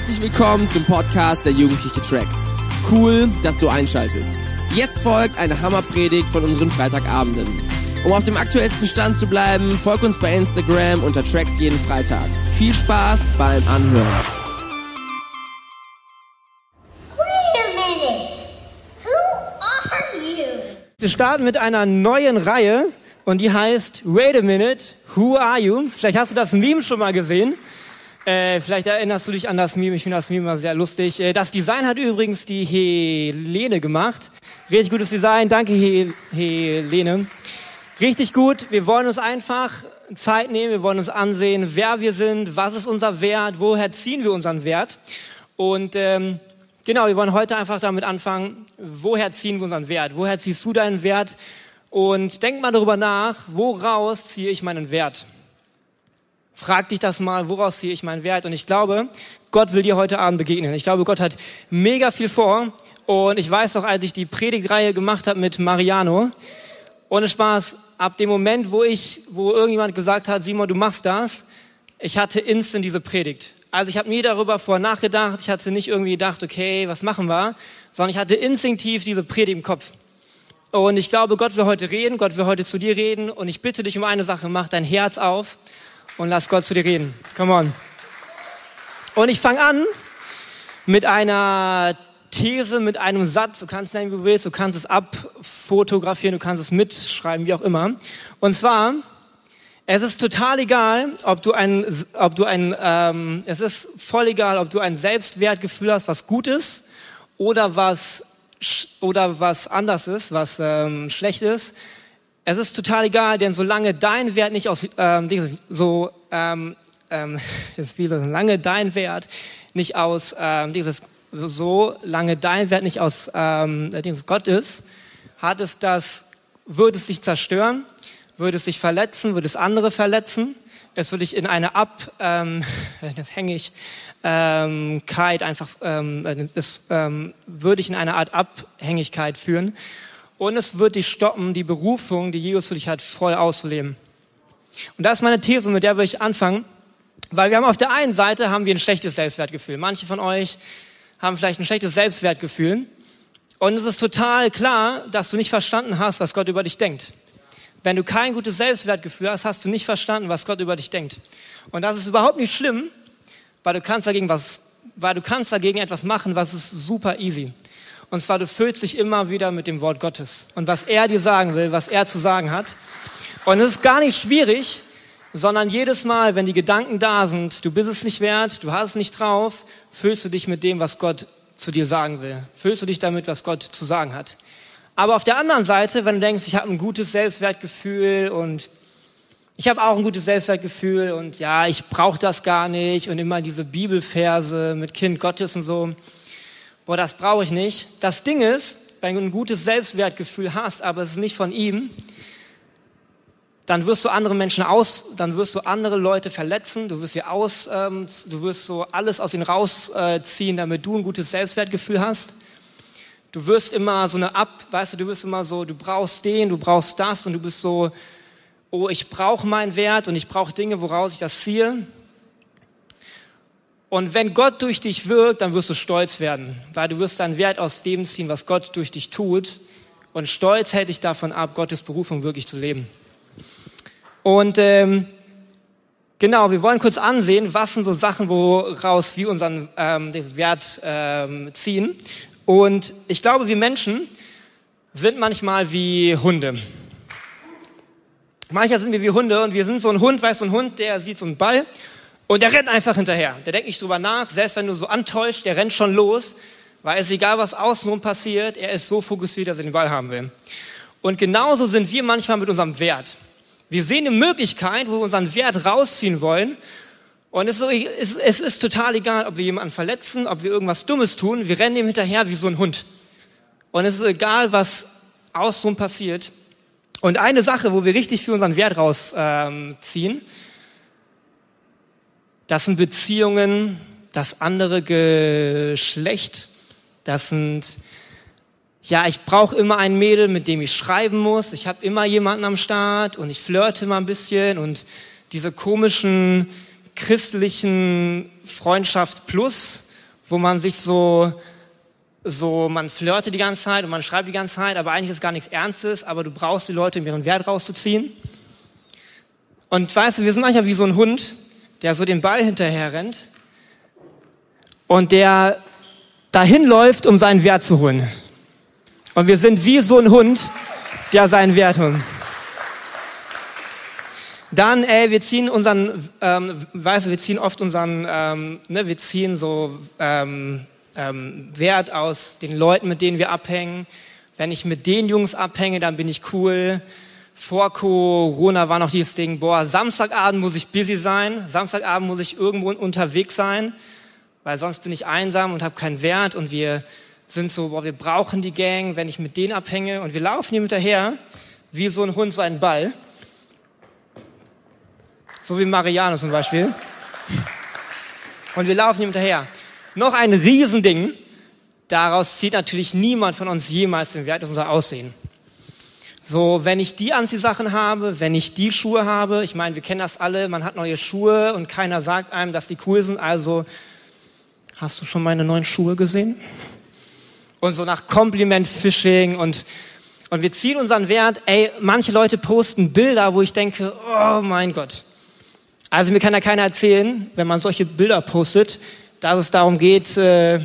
Herzlich willkommen zum Podcast der Jugendliche Tracks. Cool, dass du einschaltest. Jetzt folgt eine Hammerpredigt von unseren Freitagabenden. Um auf dem aktuellsten Stand zu bleiben, folg uns bei Instagram unter Tracks jeden Freitag. Viel Spaß beim Anhören. Wait a minute. Who are you? Wir starten mit einer neuen Reihe und die heißt Wait a Minute, Who Are You? Vielleicht hast du das Meme schon mal gesehen. Äh, vielleicht erinnerst du dich an das Meme. Ich finde das Meme immer sehr lustig. Äh, das Design hat übrigens die Helene gemacht. Richtig gutes Design. Danke, He Helene. Richtig gut. Wir wollen uns einfach Zeit nehmen. Wir wollen uns ansehen, wer wir sind, was ist unser Wert, woher ziehen wir unseren Wert. Und ähm, genau, wir wollen heute einfach damit anfangen, woher ziehen wir unseren Wert? Woher ziehst du deinen Wert? Und denk mal darüber nach, woraus ziehe ich meinen Wert? Frag dich das mal, woraus ziehe ich meinen Wert? Und ich glaube, Gott will dir heute Abend begegnen. Ich glaube, Gott hat mega viel vor. Und ich weiß noch, als ich die Predigtreihe gemacht habe mit Mariano, ohne Spaß, ab dem Moment, wo ich, wo irgendjemand gesagt hat, Simon, du machst das, ich hatte instant diese Predigt. Also ich habe nie darüber vorher nachgedacht, ich hatte nicht irgendwie gedacht, okay, was machen wir, sondern ich hatte instinktiv diese Predigt im Kopf. Und ich glaube, Gott will heute reden, Gott will heute zu dir reden und ich bitte dich um eine Sache, mach dein Herz auf und lass Gott zu dir reden. Come on. Und ich fange an mit einer These, mit einem Satz. Du kannst nennen, wie du willst. Du kannst es abfotografieren, du kannst es mitschreiben, wie auch immer. Und zwar, es ist total egal, ob du ein, ob du ein, ähm, es ist voll egal, ob du ein Selbstwertgefühl hast, was gut ist oder was oder was anders ist, was ähm, schlecht ist. Es ist total egal, denn solange dein Wert nicht aus ähm, so ähm, ähm, wie so lange dein Wert nicht aus ähm, dieses so lange dein Wert nicht aus ähm, dieses Gott ist, hat es das würde es dich zerstören, würde es dich verletzen, würde es andere verletzen. Es würde dich in eine Ab, ähm, das hänge ich, ähm, einfach, ähm, das ähm, würde dich in eine Art Abhängigkeit führen. Und es wird dich stoppen, die Berufung, die Jesus für dich hat, voll auszuleben. Und das ist meine These, mit der will ich anfangen. Weil wir haben auf der einen Seite haben wir ein schlechtes Selbstwertgefühl. Manche von euch haben vielleicht ein schlechtes Selbstwertgefühl. Und es ist total klar, dass du nicht verstanden hast, was Gott über dich denkt. Wenn du kein gutes Selbstwertgefühl hast, hast du nicht verstanden, was Gott über dich denkt. Und das ist überhaupt nicht schlimm, weil du kannst dagegen was, weil du kannst dagegen etwas machen, was ist super easy. Und zwar, du füllst dich immer wieder mit dem Wort Gottes und was er dir sagen will, was er zu sagen hat. Und es ist gar nicht schwierig, sondern jedes Mal, wenn die Gedanken da sind, du bist es nicht wert, du hast es nicht drauf, füllst du dich mit dem, was Gott zu dir sagen will. Füllst du dich damit, was Gott zu sagen hat. Aber auf der anderen Seite, wenn du denkst, ich habe ein gutes Selbstwertgefühl und ich habe auch ein gutes Selbstwertgefühl und ja, ich brauche das gar nicht und immer diese Bibelverse mit Kind Gottes und so boah, das brauche ich nicht. Das Ding ist, wenn du ein gutes Selbstwertgefühl hast, aber es ist nicht von ihm, dann wirst du andere Menschen aus, dann wirst du andere Leute verletzen, du wirst sie aus, ähm, du wirst so alles aus ihnen rausziehen, damit du ein gutes Selbstwertgefühl hast. Du wirst immer so eine Ab, weißt du, du wirst immer so, du brauchst den, du brauchst das und du bist so, oh, ich brauche meinen Wert und ich brauche Dinge, woraus ich das ziehe. Und wenn Gott durch dich wirkt, dann wirst du stolz werden, weil du wirst deinen Wert aus dem ziehen, was Gott durch dich tut. Und Stolz hält dich davon ab, Gottes Berufung wirklich zu leben. Und ähm, genau, wir wollen kurz ansehen, was sind so Sachen, woraus wir unseren ähm, Wert ähm, ziehen. Und ich glaube, wir Menschen sind manchmal wie Hunde. Manchmal sind wir wie Hunde und wir sind so ein Hund, weißt du, ein Hund, der sieht so einen Ball und der rennt einfach hinterher. Der denkt nicht drüber nach, selbst wenn du so antäuscht, der rennt schon los, weil es egal, was außenrum passiert, er ist so fokussiert, dass er den Ball haben will. Und genauso sind wir manchmal mit unserem Wert. Wir sehen eine Möglichkeit, wo wir unseren Wert rausziehen wollen. Und es ist, es ist total egal, ob wir jemanden verletzen, ob wir irgendwas Dummes tun. Wir rennen ihm hinterher wie so ein Hund. Und es ist egal, was außenrum passiert. Und eine Sache, wo wir richtig für unseren Wert rausziehen, ähm, das sind Beziehungen, das andere Geschlecht, das sind, ja, ich brauche immer ein Mädel, mit dem ich schreiben muss, ich habe immer jemanden am Start und ich flirte immer ein bisschen und diese komischen christlichen Freundschaft plus wo man sich so, so, man flirtet die ganze Zeit und man schreibt die ganze Zeit, aber eigentlich ist gar nichts Ernstes, aber du brauchst die Leute, um ihren Wert rauszuziehen. Und weißt du, wir sind manchmal wie so ein Hund, der so den Ball hinterher rennt und der dahin läuft, um seinen Wert zu holen. Und wir sind wie so ein Hund, der seinen Wert holt. Dann, ey, wir ziehen unseren, ähm, weißt du, wir ziehen oft unseren, ähm, ne, wir ziehen so ähm, ähm, Wert aus den Leuten, mit denen wir abhängen. Wenn ich mit den Jungs abhänge, dann bin ich cool. Vor Corona war noch dieses Ding, boah, Samstagabend muss ich busy sein, Samstagabend muss ich irgendwo unterwegs sein, weil sonst bin ich einsam und habe keinen Wert und wir sind so, boah, wir brauchen die Gang, wenn ich mit denen abhänge und wir laufen hier hinterher, wie so ein Hund, so ein Ball. So wie Mariano zum Beispiel. Und wir laufen ihm hinterher. Noch ein Riesending. Daraus zieht natürlich niemand von uns jemals den Wert, ist unser Aussehen. So, wenn ich die Anziehsachen habe, wenn ich die Schuhe habe, ich meine, wir kennen das alle, man hat neue Schuhe und keiner sagt einem, dass die cool sind, also hast du schon meine neuen Schuhe gesehen? Und so nach Kompliment-Fishing und, und wir ziehen unseren Wert, ey, manche Leute posten Bilder, wo ich denke, oh mein Gott, also mir kann ja keiner erzählen, wenn man solche Bilder postet, dass es darum geht, äh,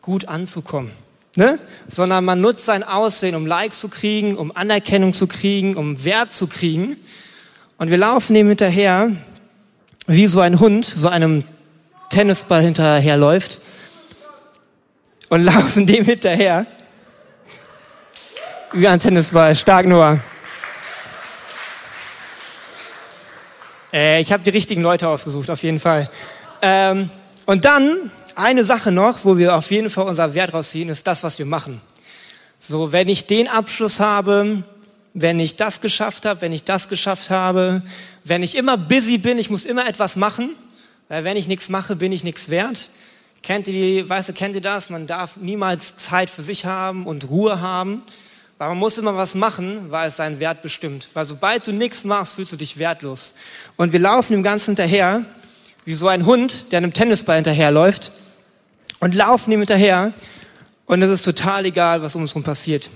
gut anzukommen. Ne? Sondern man nutzt sein Aussehen, um Likes zu kriegen, um Anerkennung zu kriegen, um Wert zu kriegen. Und wir laufen dem hinterher, wie so ein Hund, so einem Tennisball hinterherläuft. Und laufen dem hinterher, wie ein Tennisball. Stark, Noah. Äh, ich habe die richtigen Leute ausgesucht, auf jeden Fall. Ähm, und dann eine Sache noch, wo wir auf jeden Fall unser Wert rausziehen, ist das, was wir machen. So, wenn ich den Abschluss habe, wenn ich das geschafft habe, wenn ich das geschafft habe, wenn ich immer busy bin, ich muss immer etwas machen, weil wenn ich nichts mache, bin ich nichts wert. Kennt ihr die, weißt du, kennt ihr das? Man darf niemals Zeit für sich haben und Ruhe haben. Aber man muss immer was machen, weil es seinen Wert bestimmt. Weil sobald du nichts machst, fühlst du dich wertlos. Und wir laufen dem Ganzen hinterher, wie so ein Hund, der einem Tennisball hinterherläuft. Und laufen ihm hinterher. Und es ist total egal, was um uns herum passiert.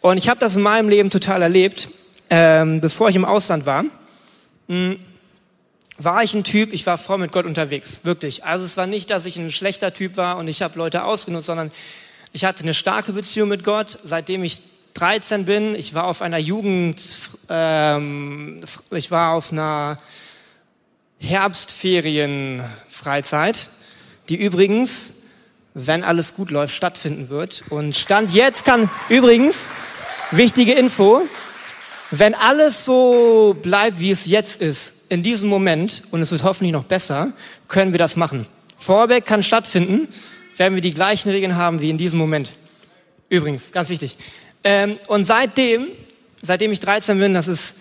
Und ich habe das in meinem Leben total erlebt, ähm, bevor ich im Ausland war. Mh, hm, war ich ein Typ, ich war voll mit Gott unterwegs, wirklich. Also es war nicht, dass ich ein schlechter Typ war und ich habe Leute ausgenutzt, sondern ich hatte eine starke Beziehung mit Gott, seitdem ich 13 bin. Ich war auf einer Jugend, ähm, ich war auf einer Herbstferienfreizeit, die übrigens, wenn alles gut läuft, stattfinden wird. Und Stand jetzt kann übrigens, wichtige Info, wenn alles so bleibt, wie es jetzt ist, in diesem Moment, und es wird hoffentlich noch besser, können wir das machen. Vorbeck kann stattfinden, wenn wir die gleichen Regeln haben wie in diesem Moment. Übrigens, ganz wichtig. Ähm, und seitdem, seitdem ich 13 bin, das ist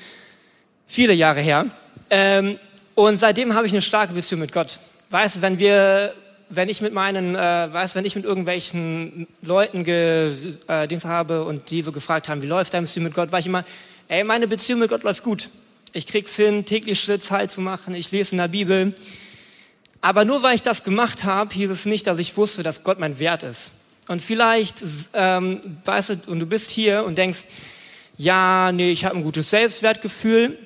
viele Jahre her, ähm, und seitdem habe ich eine starke Beziehung mit Gott. Weißt du, wenn wir, wenn ich mit meinen, äh, weißt wenn ich mit irgendwelchen Leuten ge, äh, habe und die so gefragt haben, wie läuft deine Beziehung mit Gott, war ich immer, ey, meine Beziehung mit Gott läuft gut. Ich krieg's hin, täglich Schritt Zeit zu machen, ich lese in der Bibel. Aber nur weil ich das gemacht habe, hieß es nicht, dass ich wusste, dass Gott mein Wert ist. Und vielleicht, ähm, weißt du, und du bist hier und denkst, ja, nee, ich habe ein gutes Selbstwertgefühl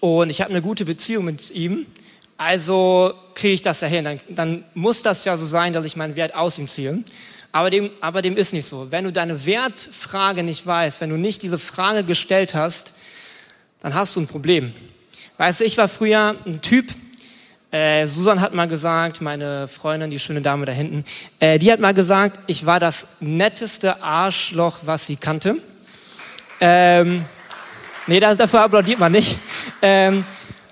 und ich habe eine gute Beziehung mit ihm, also kriege ich das ja hin. Dann, dann muss das ja so sein, dass ich meinen Wert aus ihm ziehe. Aber dem, aber dem ist nicht so. Wenn du deine Wertfrage nicht weißt, wenn du nicht diese Frage gestellt hast, dann hast du ein Problem. Weißt du, ich war früher ein Typ, äh, Susan hat mal gesagt, meine Freundin, die schöne Dame da hinten, äh, die hat mal gesagt, ich war das netteste Arschloch, was sie kannte. Ähm, nee, dafür applaudiert man nicht. Ähm,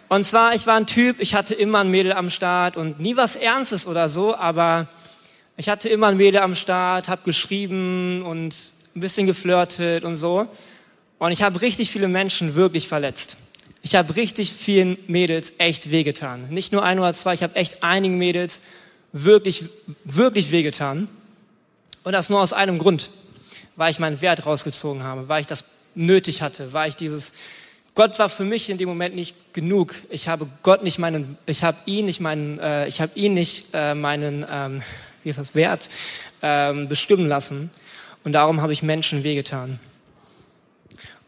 und zwar, ich war ein Typ, ich hatte immer ein Mädel am Start und nie was Ernstes oder so, aber ich hatte immer ein Mädel am Start, habe geschrieben und ein bisschen geflirtet und so. Und ich habe richtig viele Menschen wirklich verletzt. Ich habe richtig vielen Mädels echt wehgetan. Nicht nur ein oder zwei, ich habe echt einigen Mädels wirklich, wirklich wehgetan. Und das nur aus einem Grund, weil ich meinen Wert rausgezogen habe, weil ich das nötig hatte, weil ich dieses Gott war für mich in dem Moment nicht genug. Ich habe Gott nicht meinen, ich habe ihn nicht meinen, äh, ich habe ihn nicht äh, meinen, ähm, wie ist das Wert ähm, bestimmen lassen. Und darum habe ich Menschen wehgetan.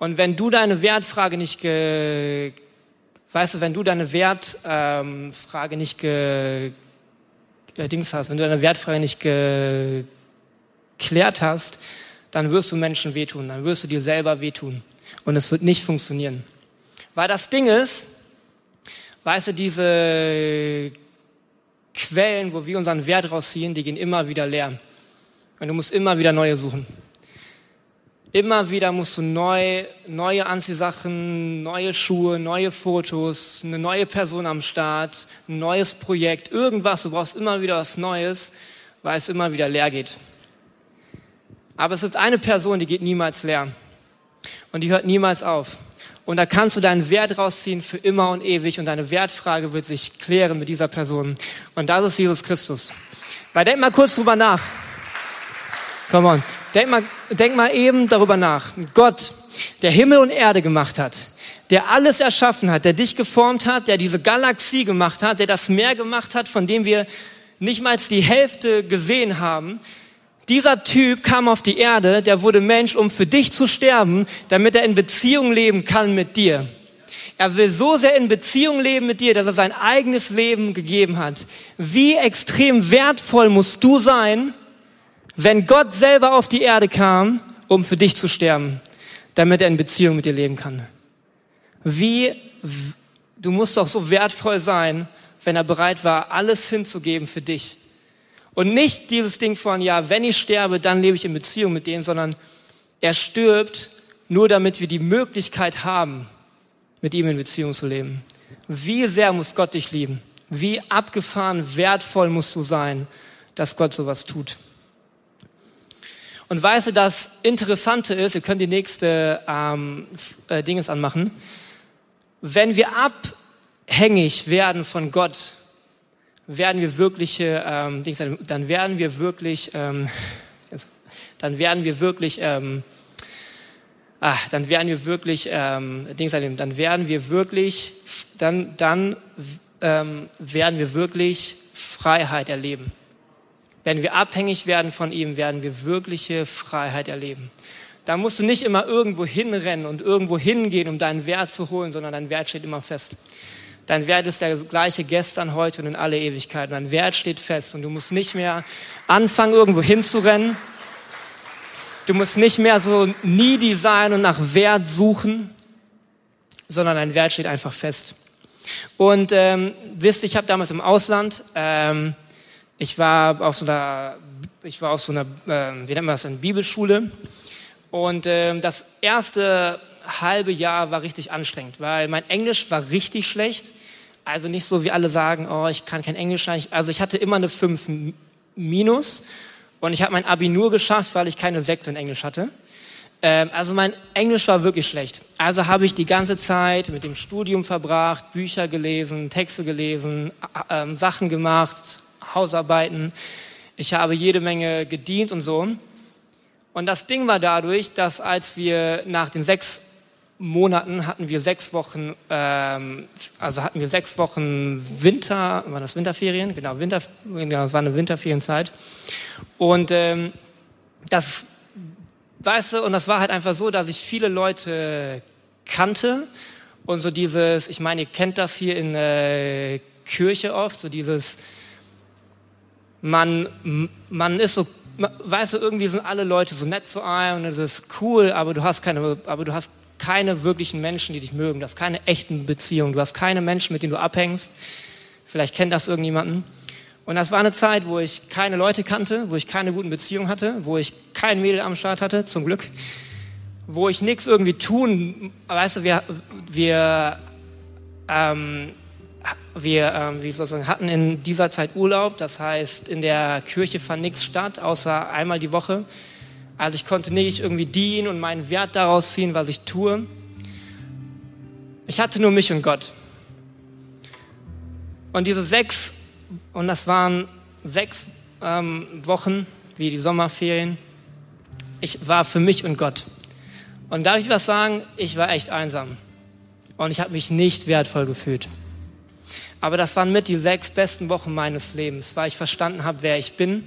Und wenn du deine Wertfrage nicht ge, weißt du, wenn du deine Wertfrage ähm, nicht ge, äh, Dings hast, wenn du deine Wertfrage nicht geklärt hast, dann wirst du Menschen wehtun, dann wirst du dir selber wehtun. Und es wird nicht funktionieren. Weil das Ding ist, weißt du, diese Quellen, wo wir unseren Wert rausziehen, die gehen immer wieder leer. Und du musst immer wieder neue suchen. Immer wieder musst du neu, neue Anziehsachen, neue Schuhe, neue Fotos, eine neue Person am Start, ein neues Projekt, irgendwas. Du brauchst immer wieder was Neues, weil es immer wieder leer geht. Aber es gibt eine Person, die geht niemals leer. Und die hört niemals auf. Und da kannst du deinen Wert rausziehen für immer und ewig. Und deine Wertfrage wird sich klären mit dieser Person. Und das ist Jesus Christus. Weil denk mal kurz drüber nach. Come on. Denk mal, denk mal eben darüber nach. Gott, der Himmel und Erde gemacht hat, der alles erschaffen hat, der dich geformt hat, der diese Galaxie gemacht hat, der das Meer gemacht hat, von dem wir nicht mal die Hälfte gesehen haben. Dieser Typ kam auf die Erde, der wurde Mensch, um für dich zu sterben, damit er in Beziehung leben kann mit dir. Er will so sehr in Beziehung leben mit dir, dass er sein eigenes Leben gegeben hat. Wie extrem wertvoll musst du sein, wenn Gott selber auf die Erde kam, um für dich zu sterben, damit er in Beziehung mit dir leben kann. Wie, du musst doch so wertvoll sein, wenn er bereit war, alles hinzugeben für dich. Und nicht dieses Ding von, ja, wenn ich sterbe, dann lebe ich in Beziehung mit denen, sondern er stirbt nur damit wir die Möglichkeit haben, mit ihm in Beziehung zu leben. Wie sehr muss Gott dich lieben? Wie abgefahren wertvoll musst du sein, dass Gott sowas tut? Und weißt du, das Interessante ist, ihr könnt die nächste ähm, äh, Dinges anmachen, wenn wir abhängig werden von Gott, werden wir wirkliche, ähm, dann werden wir wirklich, ähm, dann werden wir wirklich, ähm, ah, dann werden wir wirklich, ähm, dann werden wir wirklich, dann, dann ähm, werden wir wirklich Freiheit erleben. Wenn wir abhängig werden von ihm, werden wir wirkliche Freiheit erleben. Da musst du nicht immer irgendwo hinrennen und irgendwo hingehen, um deinen Wert zu holen, sondern dein Wert steht immer fest. Dein Wert ist der gleiche gestern, heute und in alle Ewigkeit. Dein Wert steht fest und du musst nicht mehr anfangen, irgendwo hinzurennen. Du musst nicht mehr so needy sein und nach Wert suchen, sondern dein Wert steht einfach fest. Und ähm, wisst, ich habe damals im Ausland ähm, ich war auf so einer, ich war auf so einer, äh, wie nennt man das, eine Bibelschule. Und äh, das erste halbe Jahr war richtig anstrengend, weil mein Englisch war richtig schlecht. Also nicht so, wie alle sagen, oh, ich kann kein Englisch. Also ich hatte immer eine 5 minus und ich habe mein Abi nur geschafft, weil ich keine 6 in Englisch hatte. Ähm, also mein Englisch war wirklich schlecht. Also habe ich die ganze Zeit mit dem Studium verbracht, Bücher gelesen, Texte gelesen, äh, Sachen gemacht, Hausarbeiten. Ich habe jede Menge gedient und so. Und das Ding war dadurch, dass als wir nach den sechs Monaten hatten wir sechs Wochen, ähm, also hatten wir sechs Wochen Winter, war das Winterferien? Genau, Winter, genau, das war eine Winterferienzeit. Und ähm, das, weißt du, und das war halt einfach so, dass ich viele Leute kannte und so dieses, ich meine, ihr kennt das hier in äh, Kirche oft, so dieses, man, man ist so, weißt du, irgendwie sind alle Leute so nett zu einem und es ist cool, aber du hast keine, aber du hast keine wirklichen Menschen, die dich mögen. Du hast keine echten Beziehungen. Du hast keine Menschen, mit denen du abhängst. Vielleicht kennt das irgendjemanden. Und das war eine Zeit, wo ich keine Leute kannte, wo ich keine guten Beziehungen hatte, wo ich kein Mädel am Start hatte, zum Glück, wo ich nichts irgendwie tun, weißt du, wir, wir ähm, wir, ähm, wie soll hatten in dieser Zeit Urlaub, das heißt, in der Kirche fand nichts statt, außer einmal die Woche. Also ich konnte nicht irgendwie dienen und meinen Wert daraus ziehen, was ich tue. Ich hatte nur mich und Gott. Und diese sechs, und das waren sechs ähm, Wochen, wie die Sommerferien, ich war für mich und Gott. Und darf ich was sagen? Ich war echt einsam. Und ich habe mich nicht wertvoll gefühlt. Aber das waren mit die sechs besten Wochen meines Lebens, weil ich verstanden habe, wer ich bin,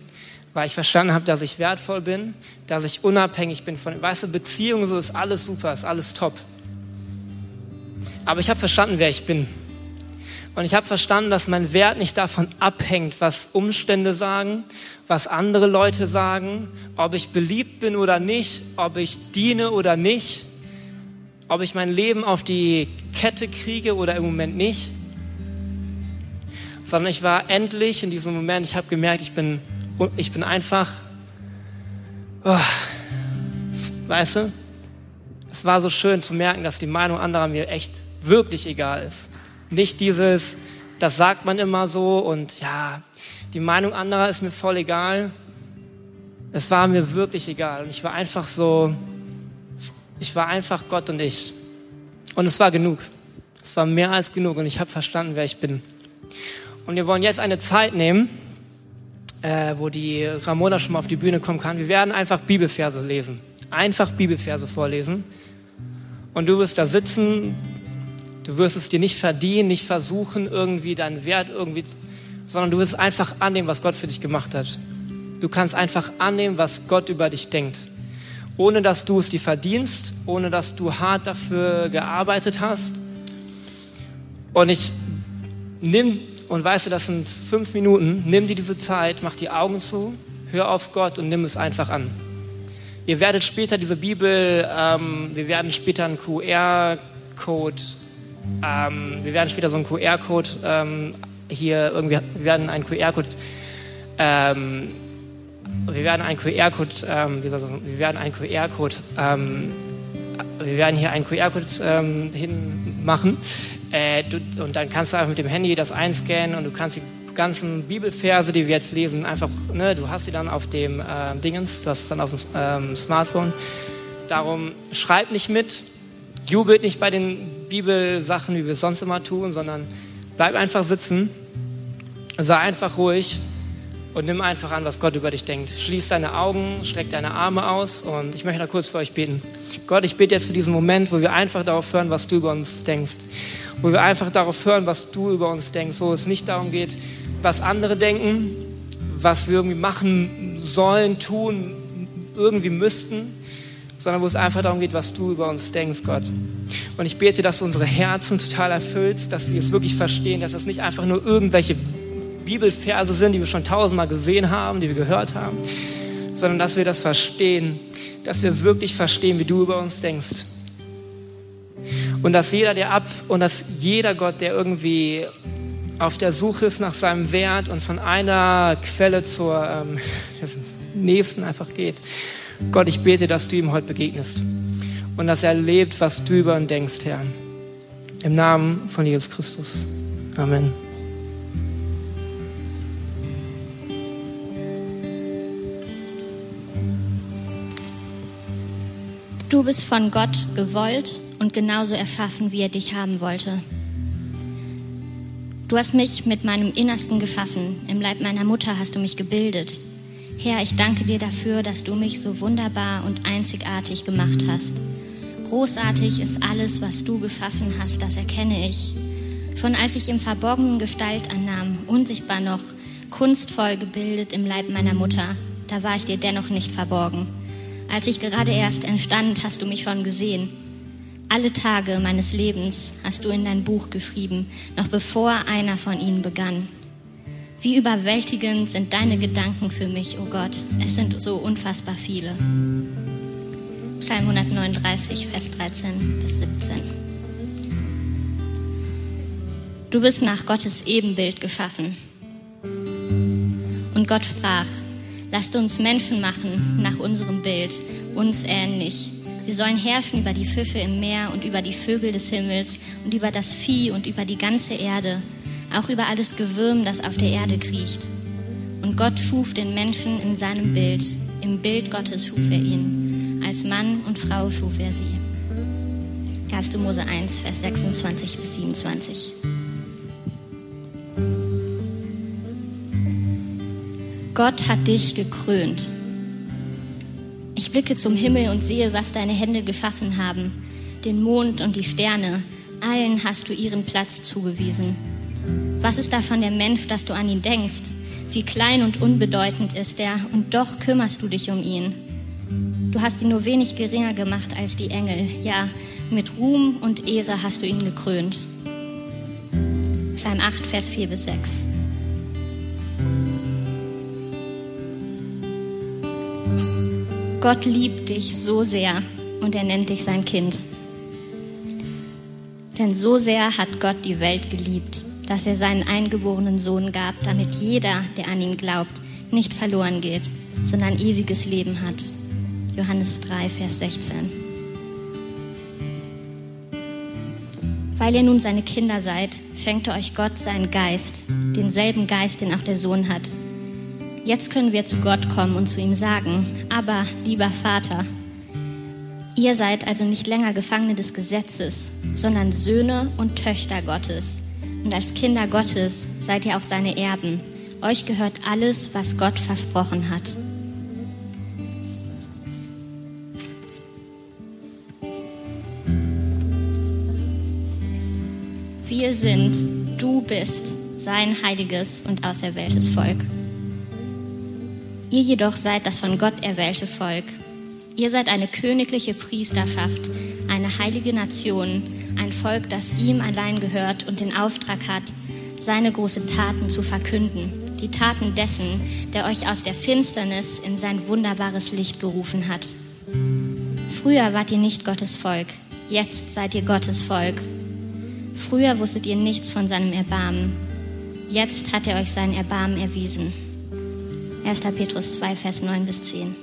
weil ich verstanden habe, dass ich wertvoll bin, dass ich unabhängig bin von, weißt du, Beziehungen, so ist alles super, ist alles top. Aber ich habe verstanden, wer ich bin. Und ich habe verstanden, dass mein Wert nicht davon abhängt, was Umstände sagen, was andere Leute sagen, ob ich beliebt bin oder nicht, ob ich diene oder nicht, ob ich mein Leben auf die Kette kriege oder im Moment nicht. Sondern ich war endlich in diesem Moment, ich habe gemerkt, ich bin, ich bin einfach, oh, weißt du, es war so schön zu merken, dass die Meinung anderer mir echt wirklich egal ist. Nicht dieses, das sagt man immer so und ja, die Meinung anderer ist mir voll egal. Es war mir wirklich egal und ich war einfach so, ich war einfach Gott und ich. Und es war genug. Es war mehr als genug und ich habe verstanden, wer ich bin. Und wir wollen jetzt eine Zeit nehmen, äh, wo die Ramona schon mal auf die Bühne kommen kann. Wir werden einfach Bibelverse lesen. Einfach Bibelverse vorlesen. Und du wirst da sitzen, Du wirst es dir nicht verdienen, nicht versuchen, irgendwie deinen Wert irgendwie, sondern du wirst einfach annehmen, was Gott für dich gemacht hat. Du kannst einfach annehmen, was Gott über dich denkt. Ohne dass du es dir verdienst, ohne dass du hart dafür gearbeitet hast. Und ich nimm, und weißt du, das sind fünf Minuten, nimm dir diese Zeit, mach die Augen zu, hör auf Gott und nimm es einfach an. Ihr werdet später diese Bibel, ähm, wir werden später einen QR-Code ähm, wir werden später so einen QR-Code ähm, hier irgendwie, wir werden einen QR-Code, ähm, wir werden einen QR-Code, ähm, wie soll das, wir werden einen QR-Code, ähm, wir werden hier einen QR-Code hinmachen äh, du, und dann kannst du einfach mit dem Handy das einscannen und du kannst die ganzen Bibelverse, die wir jetzt lesen, einfach, ne, du hast sie dann auf dem äh, Dingens, du hast es dann auf dem ähm, Smartphone. Darum schreib nicht mit, jubelt nicht bei den Bibelsachen, wie wir es sonst immer tun, sondern bleib einfach sitzen, sei einfach ruhig und nimm einfach an, was Gott über dich denkt. Schließ deine Augen, streck deine Arme aus und ich möchte da kurz für euch beten. Gott, ich bete jetzt für diesen Moment, wo wir einfach darauf hören, was du über uns denkst. Wo wir einfach darauf hören, was du über uns denkst, wo es nicht darum geht, was andere denken, was wir irgendwie machen sollen, tun, irgendwie müssten, sondern wo es einfach darum geht, was du über uns denkst, Gott. Und ich bete, dass du unsere Herzen total erfüllst, dass wir es wirklich verstehen, dass das nicht einfach nur irgendwelche Bibelverse sind, die wir schon tausendmal gesehen haben, die wir gehört haben, sondern dass wir das verstehen, dass wir wirklich verstehen, wie du über uns denkst. Und dass jeder, der ab und dass jeder Gott, der irgendwie auf der Suche ist nach seinem Wert und von einer Quelle zur ähm, nächsten einfach geht, Gott, ich bete, dass du ihm heute begegnest und dass er erlebt, was du über ihn denkst, Herr. Im Namen von Jesus Christus. Amen. Du bist von Gott gewollt und genauso erschaffen, wie er dich haben wollte. Du hast mich mit meinem Innersten geschaffen, im Leib meiner Mutter hast du mich gebildet. Herr, ich danke dir dafür, dass du mich so wunderbar und einzigartig gemacht hast. Großartig ist alles, was du geschaffen hast, das erkenne ich. Schon als ich im Verborgenen Gestalt annahm, unsichtbar noch, kunstvoll gebildet im Leib meiner Mutter, da war ich dir dennoch nicht verborgen. Als ich gerade erst entstand, hast du mich schon gesehen. Alle Tage meines Lebens hast du in dein Buch geschrieben, noch bevor einer von ihnen begann. Wie überwältigend sind deine Gedanken für mich, o oh Gott. Es sind so unfassbar viele. Psalm 139, Vers 13 bis 17. Du bist nach Gottes Ebenbild geschaffen. Und Gott sprach, lasst uns Menschen machen nach unserem Bild, uns ähnlich. Sie sollen herrschen über die Fische im Meer und über die Vögel des Himmels und über das Vieh und über die ganze Erde auch über alles Gewürm, das auf der Erde kriecht. Und Gott schuf den Menschen in seinem Bild. Im Bild Gottes schuf er ihn. Als Mann und Frau schuf er sie. 1. Mose 1, Vers 26 bis 27. Gott hat dich gekrönt. Ich blicke zum Himmel und sehe, was deine Hände geschaffen haben. Den Mond und die Sterne, Allen hast du ihren Platz zugewiesen. Was ist davon der Mensch, dass du an ihn denkst? Wie klein und unbedeutend ist er, und doch kümmerst du dich um ihn. Du hast ihn nur wenig geringer gemacht als die Engel. Ja, mit Ruhm und Ehre hast du ihn gekrönt. Psalm 8, Vers 4 bis 6. Gott liebt dich so sehr und er nennt dich sein Kind. Denn so sehr hat Gott die Welt geliebt, dass er seinen eingeborenen Sohn gab, damit jeder, der an ihn glaubt, nicht verloren geht, sondern ewiges Leben hat. Johannes 3, Vers 16. Weil ihr nun seine Kinder seid, schenkte euch Gott seinen Geist, denselben Geist, den auch der Sohn hat Jetzt können wir zu Gott kommen und zu ihm sagen, aber lieber Vater, ihr seid also nicht länger Gefangene des Gesetzes, sondern Söhne und Töchter Gottes. Und als Kinder Gottes seid ihr auch seine Erben. Euch gehört alles, was Gott versprochen hat. Wir sind, du bist sein heiliges und auserwähltes Volk. Ihr jedoch seid das von Gott erwählte Volk. Ihr seid eine königliche Priesterschaft, eine heilige Nation, ein Volk, das ihm allein gehört und den Auftrag hat, seine großen Taten zu verkünden, die Taten dessen, der euch aus der Finsternis in sein wunderbares Licht gerufen hat. Früher wart ihr nicht Gottes Volk, jetzt seid ihr Gottes Volk. Früher wusstet ihr nichts von seinem Erbarmen, jetzt hat er euch sein Erbarmen erwiesen. 1. Petrus 2, Vers 9 bis 10.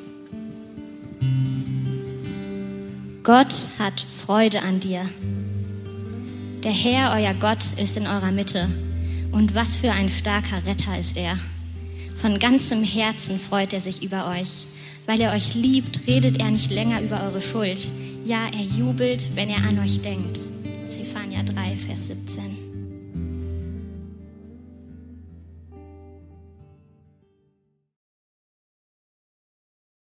Gott hat Freude an dir. Der Herr, euer Gott, ist in eurer Mitte. Und was für ein starker Retter ist er. Von ganzem Herzen freut er sich über euch. Weil er euch liebt, redet er nicht länger über eure Schuld. Ja, er jubelt, wenn er an euch denkt. Zephania 3, Vers 17.